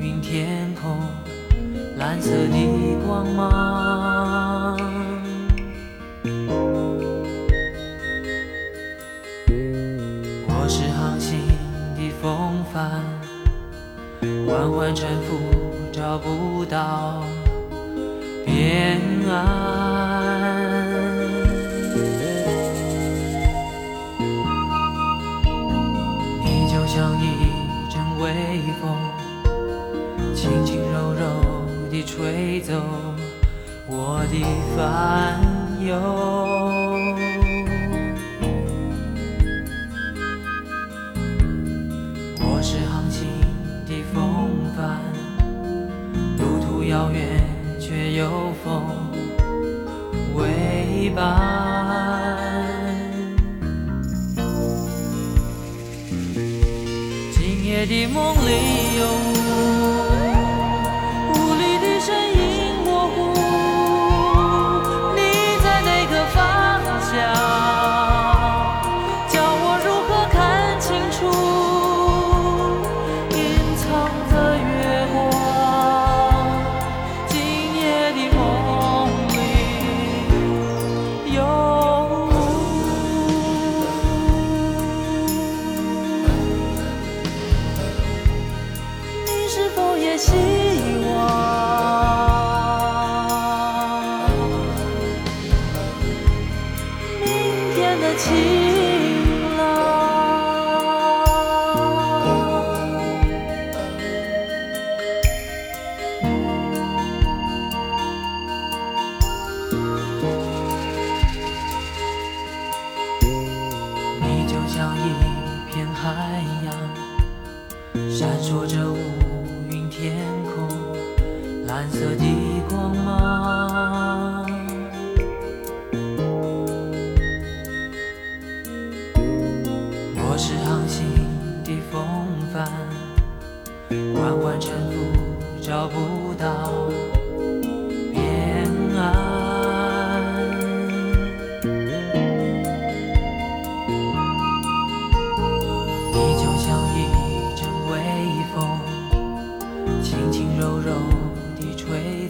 云天空蓝色的光芒。我是航行的风帆，缓缓沉浮，找不到边岸。轻轻柔柔地吹走我的烦忧。我是航行的风帆，路途遥远却有风为伴。今夜的梦里有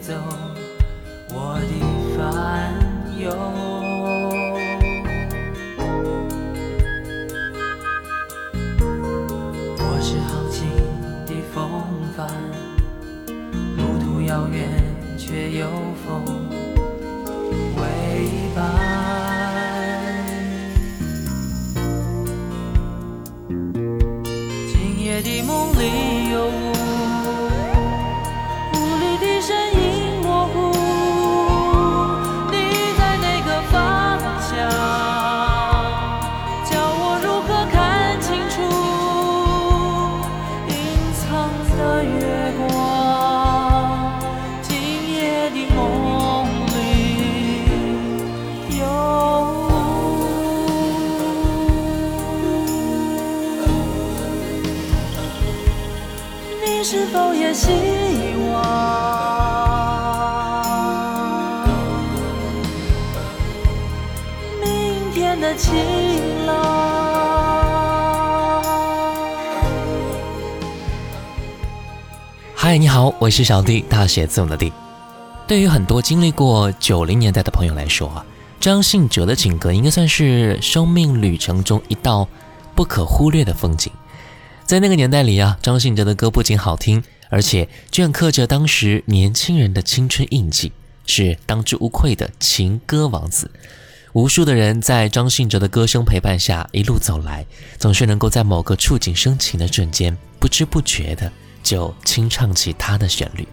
走我的烦忧。我是航行的风帆，路途遥远却有风嗨，你好，我是小弟，大写字母的弟。对于很多经历过九零年代的朋友来说啊，张信哲的情歌应该算是生命旅程中一道不可忽略的风景。在那个年代里啊，张信哲的歌不仅好听，而且镌刻着当时年轻人的青春印记，是当之无愧的情歌王子。无数的人在张信哲的歌声陪伴下一路走来，总是能够在某个触景生情的瞬间，不知不觉的就轻唱起他的旋律。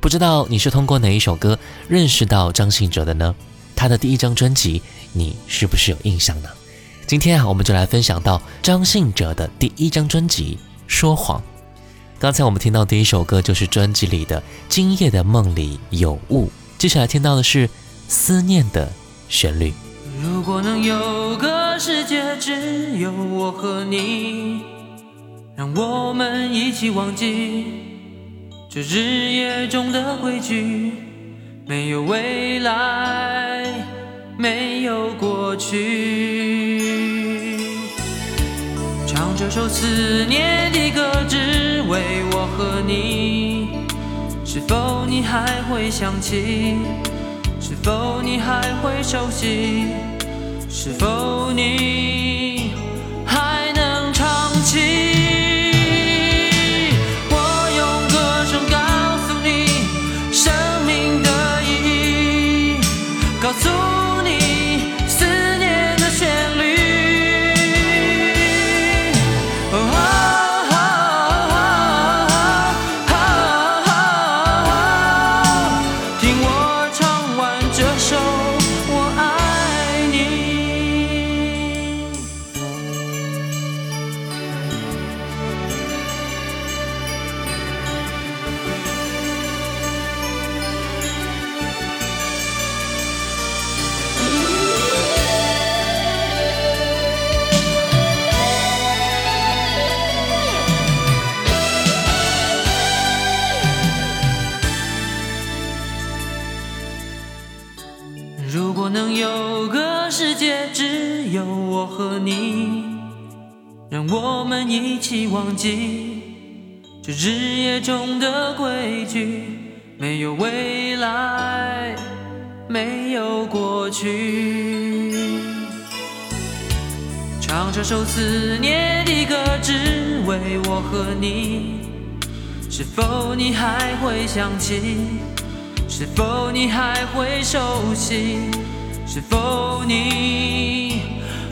不知道你是通过哪一首歌认识到张信哲的呢？他的第一张专辑，你是不是有印象呢？今天啊，我们就来分享到张信哲的第一张专辑《说谎》。刚才我们听到第一首歌就是专辑里的《今夜的梦里有雾》，接下来听到的是《思念》的旋律。如果能有个世界只有我和你，让我们一起忘记这日夜中的规矩，没有未来，没有过去。唱这首思念的歌，只为我和你。是否你还会想起？是否你还会熟悉？是否你如果能有个世界只有我和你，让我们一起忘记这日夜中的规矩，没有未来，没有过去。唱这首思念的歌，只为我和你。是否你还会想起？是否你还会熟悉？是否你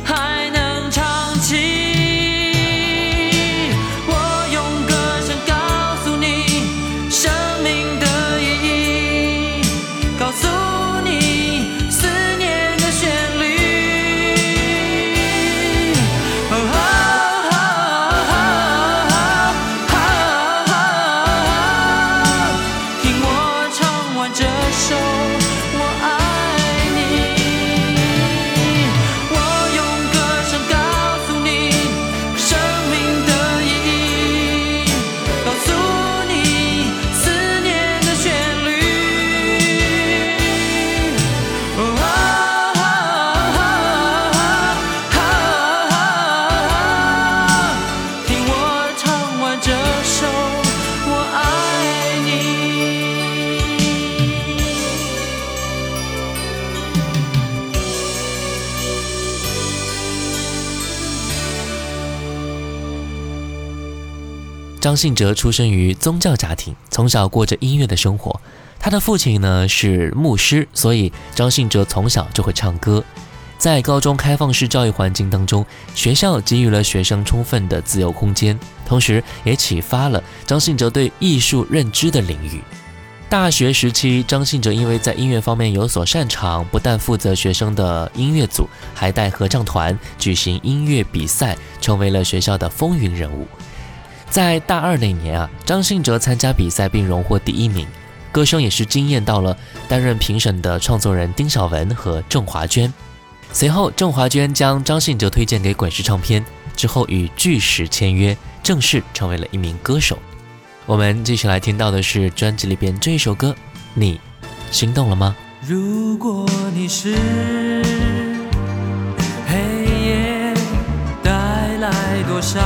还能唱起？张信哲出生于宗教家庭，从小过着音乐的生活。他的父亲呢是牧师，所以张信哲从小就会唱歌。在高中开放式教育环境当中，学校给予了学生充分的自由空间，同时也启发了张信哲对艺术认知的领域。大学时期，张信哲因为在音乐方面有所擅长，不但负责学生的音乐组，还带合唱团举行音乐比赛，成为了学校的风云人物。在大二那年啊，张信哲参加比赛并荣获第一名，歌声也是惊艳到了担任评审的创作人丁晓文和郑华娟。随后，郑华娟将张信哲推荐给滚石唱片，之后与巨石签约，正式成为了一名歌手。我们继续来听到的是专辑里边这一首歌，你心动了吗？如果你是黑夜带来多少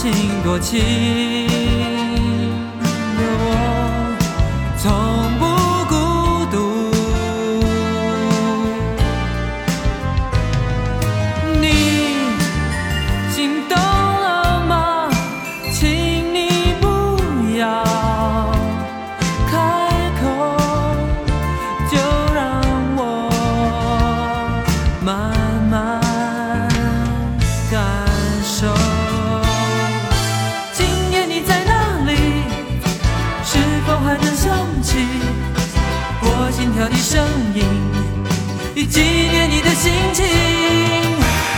心多情，心情。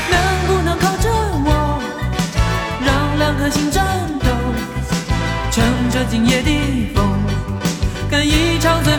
能不能靠着我，让两颗心颤抖，乘着今夜的风，干一场最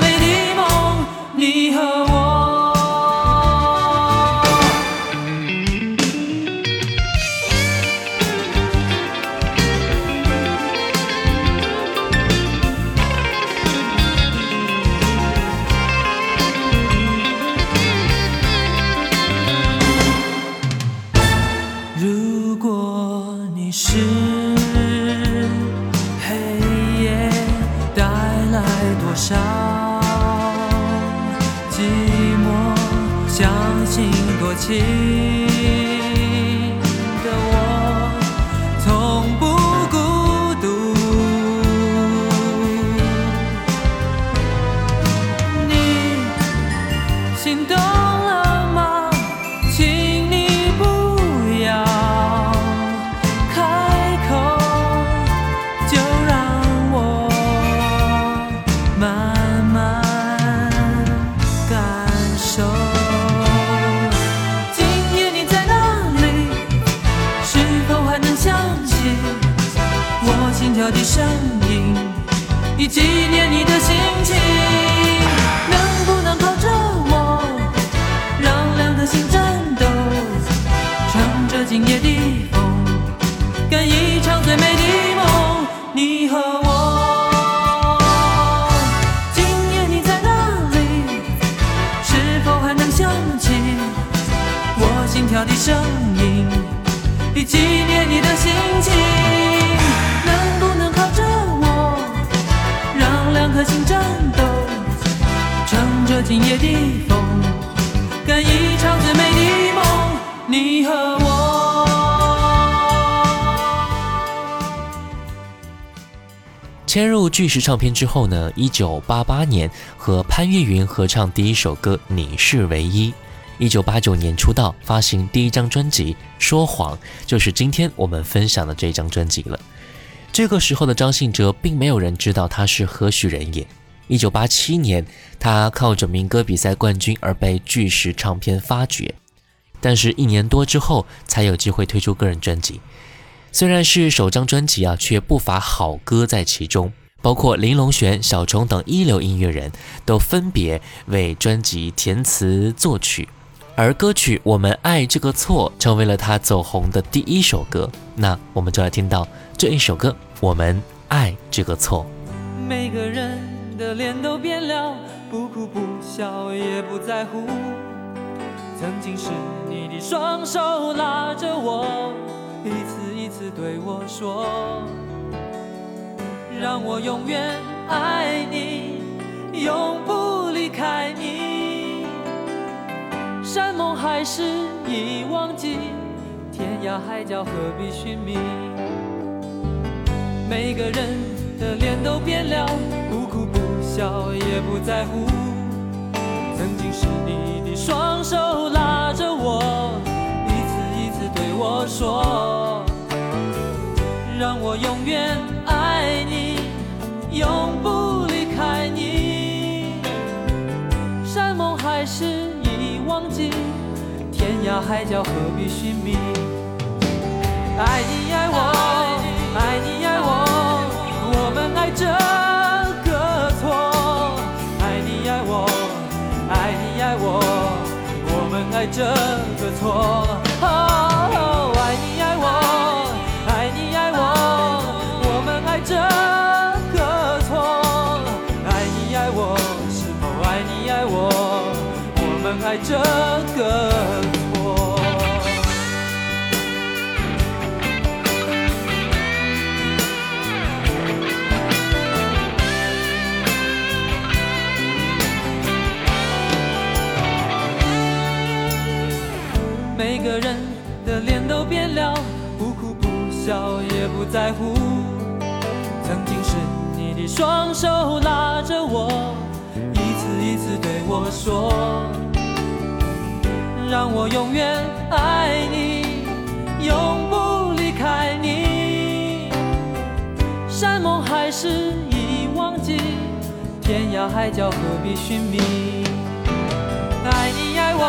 迁入巨石唱片之后呢，一九八八年和潘越云合唱第一首歌《你是唯一》。一九八九年出道，发行第一张专辑《说谎》，就是今天我们分享的这张专辑了。这个时候的张信哲，并没有人知道他是何许人也。一九八七年，他靠着民歌比赛冠军而被巨石唱片发掘，但是，一年多之后才有机会推出个人专辑。虽然是首张专辑啊，却不乏好歌在其中，包括林隆璇、小虫等一流音乐人都分别为专辑填词作曲。而歌曲《我们爱这个错》成为了他走红的第一首歌。那我们就来听到这一首歌《我们爱这个错》。每个人的脸都变了，不哭不笑也不在乎。曾经是你的双手拉着我，一次一次对我说，让我永远爱你，永不离开你。山盟海誓已忘记，天涯海角何必寻觅？每个人的脸都变了，不哭不笑也不在乎。曾经是你的双手拉着我，我说，让我永远爱你，永不离开你。山盟海誓已忘记，天涯海角何必寻觅？爱你爱我，爱你爱我，我们爱这个错。爱你爱我，爱你爱我，我们爱这个错。不在乎。曾经是你的双手拉着我，一次一次对我说，让我永远爱你，永不离开你。山盟海誓已忘记，天涯海角何必寻觅？爱你爱我，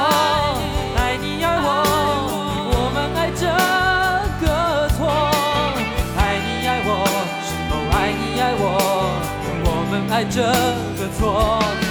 这个错。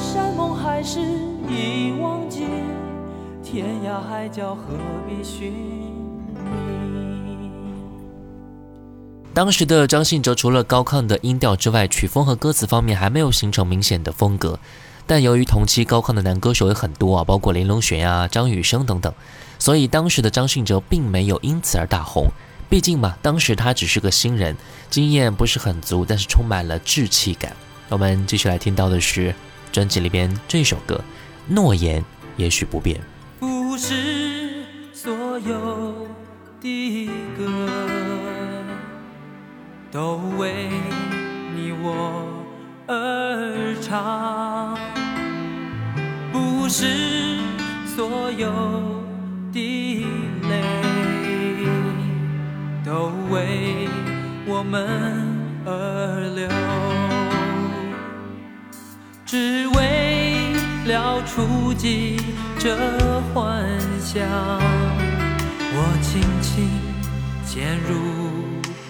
山盟海誓已忘记，天涯海角何必寻觅？当时的张信哲除了高亢的音调之外，曲风和歌词方面还没有形成明显的风格。但由于同期高亢的男歌手有很多啊，包括林隆璇啊、张雨生等等，所以当时的张信哲并没有因此而大红。毕竟嘛，当时他只是个新人，经验不是很足，但是充满了稚气感。我们继续来听到的是专辑里边这首歌《诺言也许不变》。不是所有的歌都为你我而唱，不是所有的泪都为我们而流。只为了触及这幻想，我轻轻陷入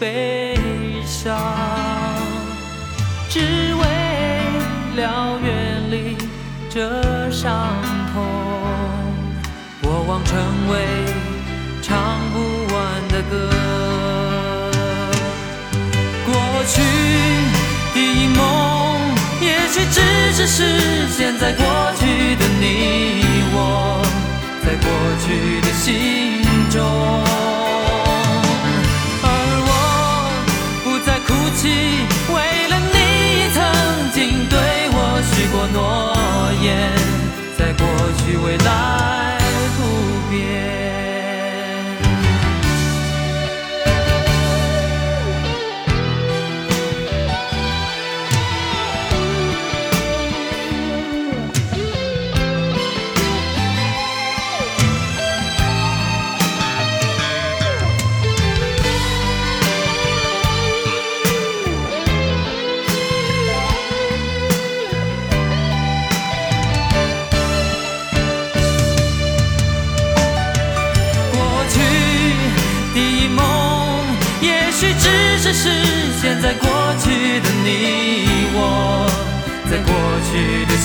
悲伤，只为了远离这伤痛，过往成为唱不完的歌。过去的梦，却只是实现在过去的你我，在过去的心中。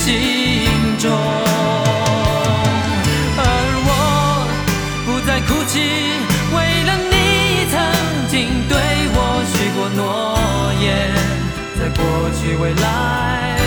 心中。而我不再哭泣，为了你曾经对我许过诺言，在过去未来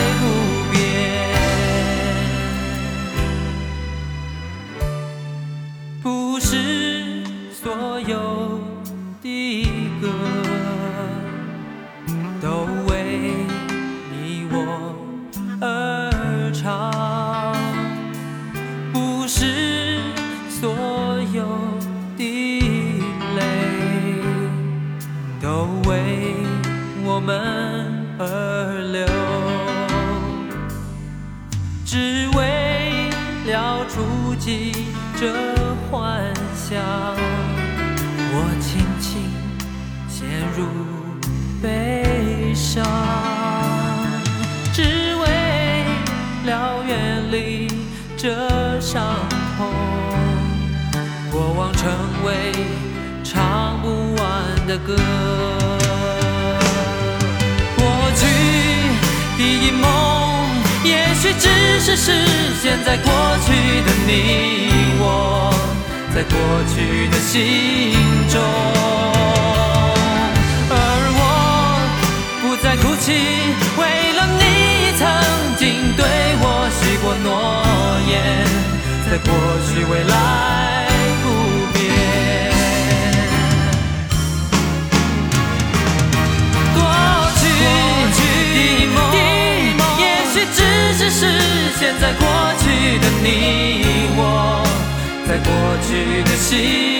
在过去未来不变。过去的梦，也许只是实现在过去的你我，在过去的心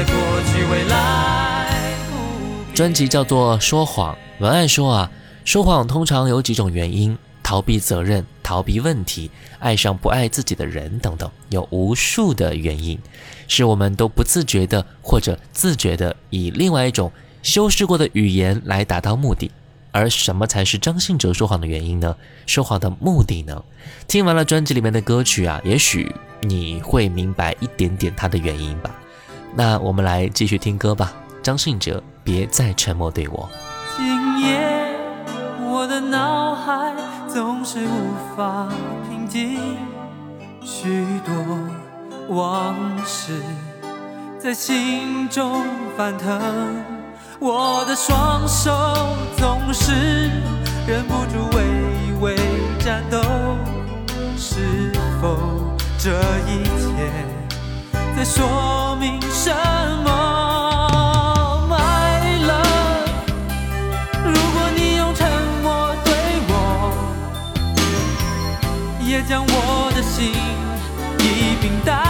在过去未来。专辑叫做《说谎》，文案说啊，说谎通常有几种原因：逃避责任、逃避问题、爱上不爱自己的人等等，有无数的原因，是我们都不自觉的或者自觉的以另外一种修饰过的语言来达到目的。而什么才是张信哲说谎的原因呢？说谎的目的呢？听完了专辑里面的歌曲啊，也许你会明白一点点他的原因吧。那我们来继续听歌吧。张信哲，别再沉默对我。今夜，我的脑海总是无法平静，许多往事在心中翻腾，我的双手总是忍不住微微颤抖，是否这一切在说明什么？My love。如果你用沉默对我，也将我的心一并带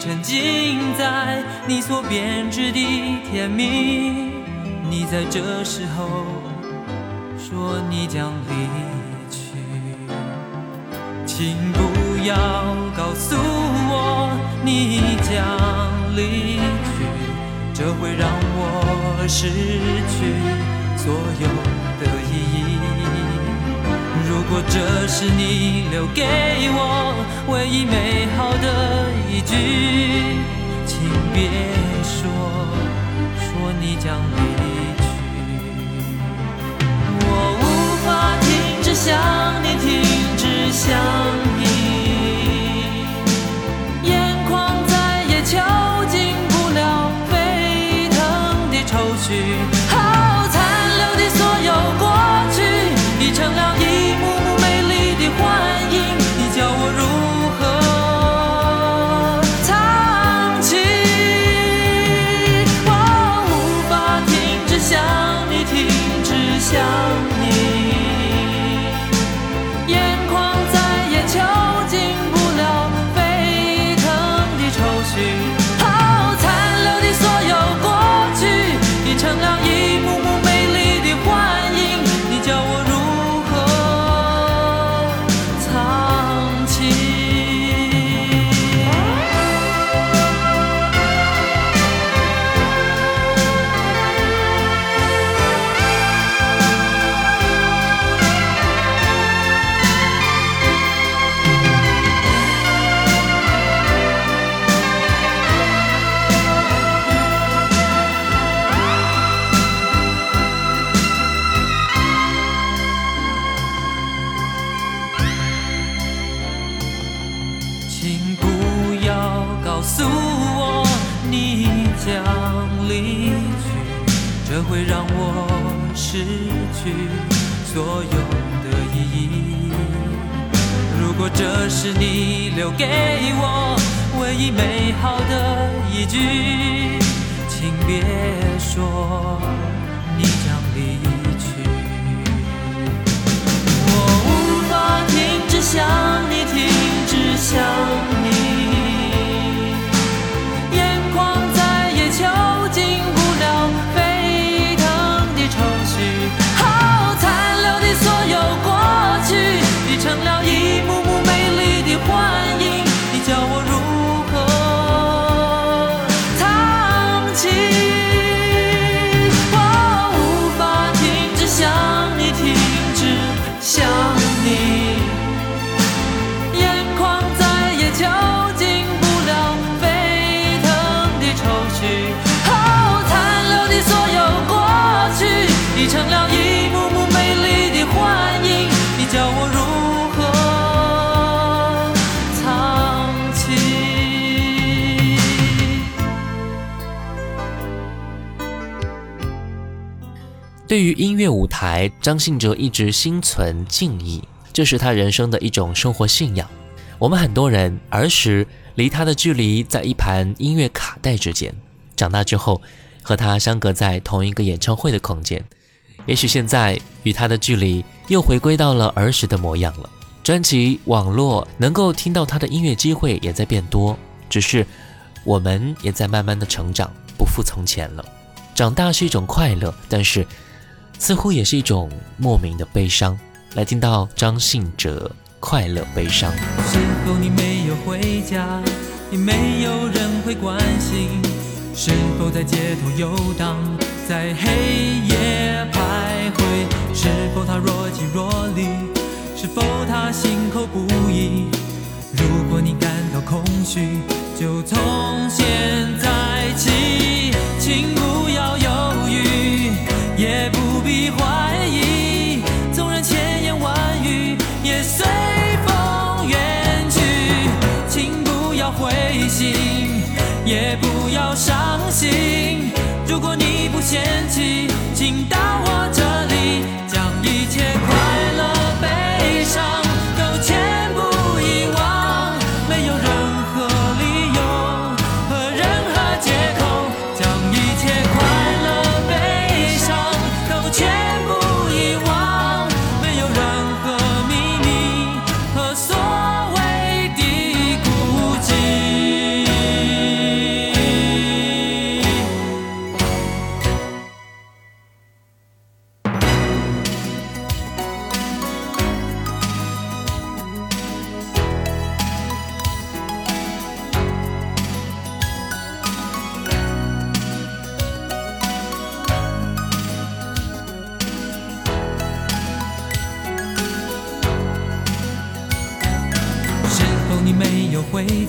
沉浸在你所编织的甜蜜，你在这时候说你将离去。请不要告诉我你将离去，这会让我失去是你留给我唯一美好的一句，请别说说你将离去。我无法停止想你，停止想对于音乐舞台，张信哲一直心存敬意，这是他人生的一种生活信仰。我们很多人儿时离他的距离在一盘音乐卡带之间，长大之后和他相隔在同一个演唱会的空间。也许现在与他的距离又回归到了儿时的模样了。专辑、网络能够听到他的音乐机会也在变多，只是我们也在慢慢的成长，不复从前了。长大是一种快乐，但是似乎也是一种莫名的悲伤。来听到张信哲《快乐悲伤》。是否你没有回家，也没有人会关心？是否在街头游荡，在黑夜徘徊？是否他若即若离？是否他心口不一？如果你感到空虚，就从现在起，请不要也不必怀疑纵然千言万语也随风远去请不要灰心也不要伤心。如果你不嫌弃请到我这里将一切归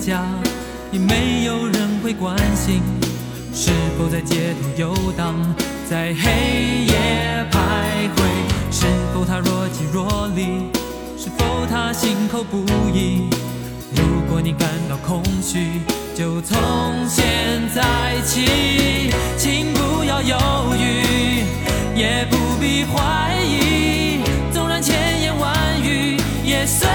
家，也没有人会关心？是否在街头游荡，在黑夜徘徊？是否他若即若离？是否他心口不一？如果你感到空虚，就从现在起，请不要犹豫，也不必怀疑。纵然千言万语也随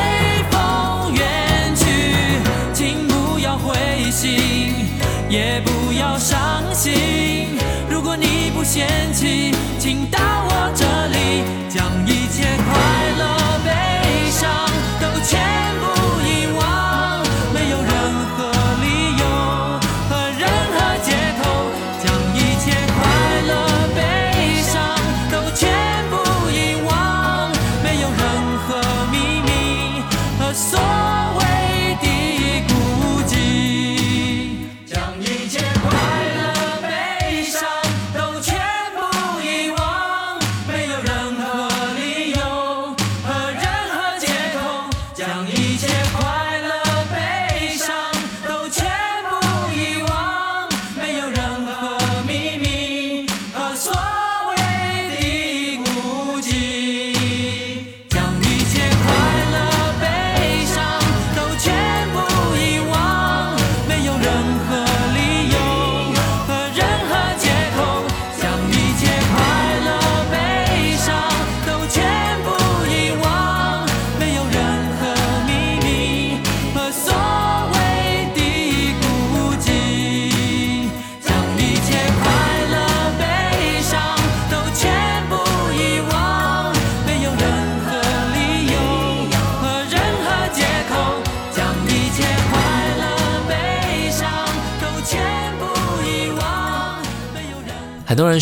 伤心。如果你不嫌弃，请到我这里，将一切快乐、悲伤都全部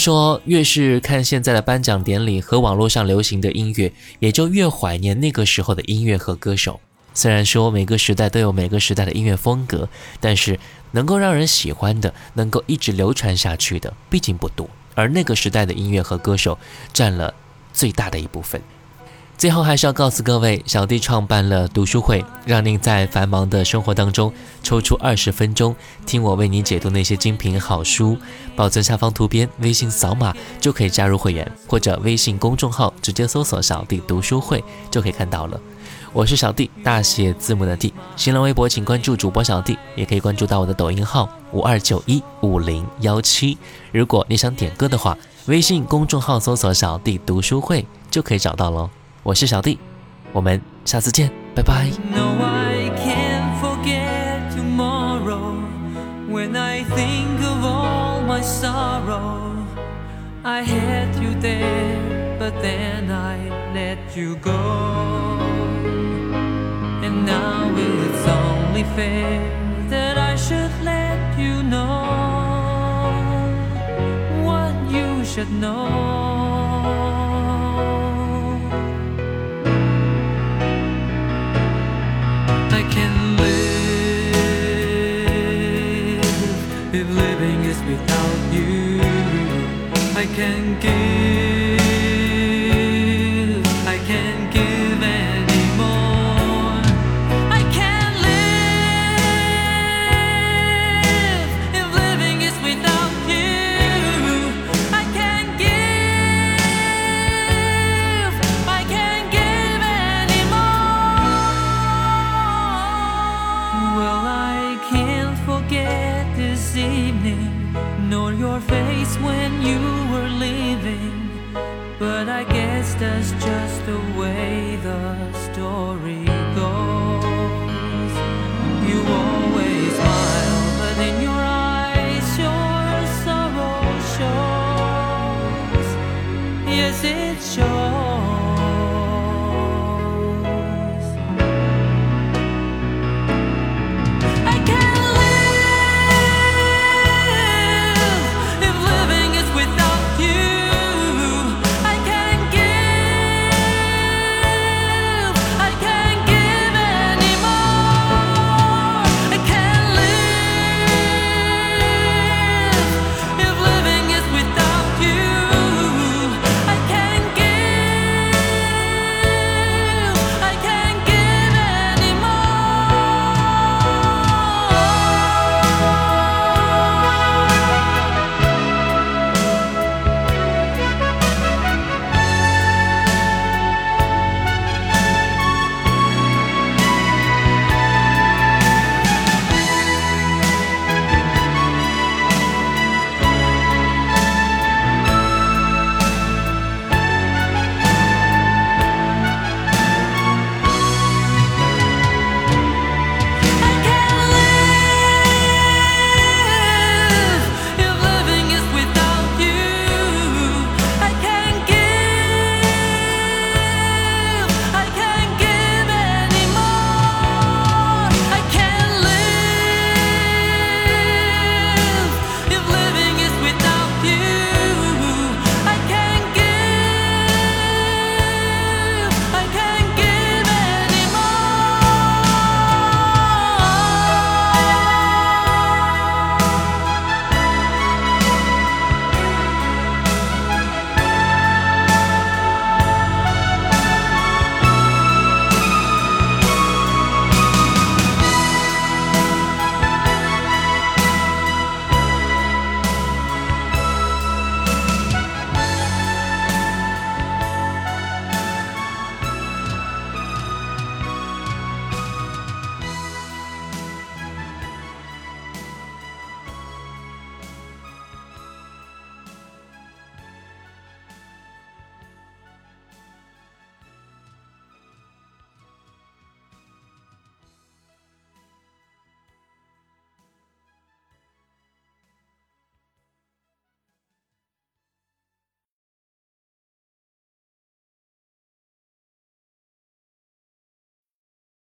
说，越是看现在的颁奖典礼和网络上流行的音乐，也就越怀念那个时候的音乐和歌手。虽然说每个时代都有每个时代的音乐风格，但是能够让人喜欢的、能够一直流传下去的，毕竟不多。而那个时代的音乐和歌手占了最大的一部分。最后还是要告诉各位，小弟创办了读书会，让您在繁忙的生活当中抽出二十分钟，听我为你解读那些精品好书。保存下方图片，微信扫码就可以加入会员，或者微信公众号直接搜索“小弟读书会”就可以看到了。我是小弟，大写字母的弟。新浪微博请关注主播小弟，也可以关注到我的抖音号五二九一五零幺七。如果你想点歌的话，微信公众号搜索“小弟读书会”就可以找到喽。我是小弟，我们下次见，拜拜。 No, I can't forget tomorrow. When I think of all my sorrow, I had you there, but then I let you go. And now it's only fair that I should let you know what you should know. I can give,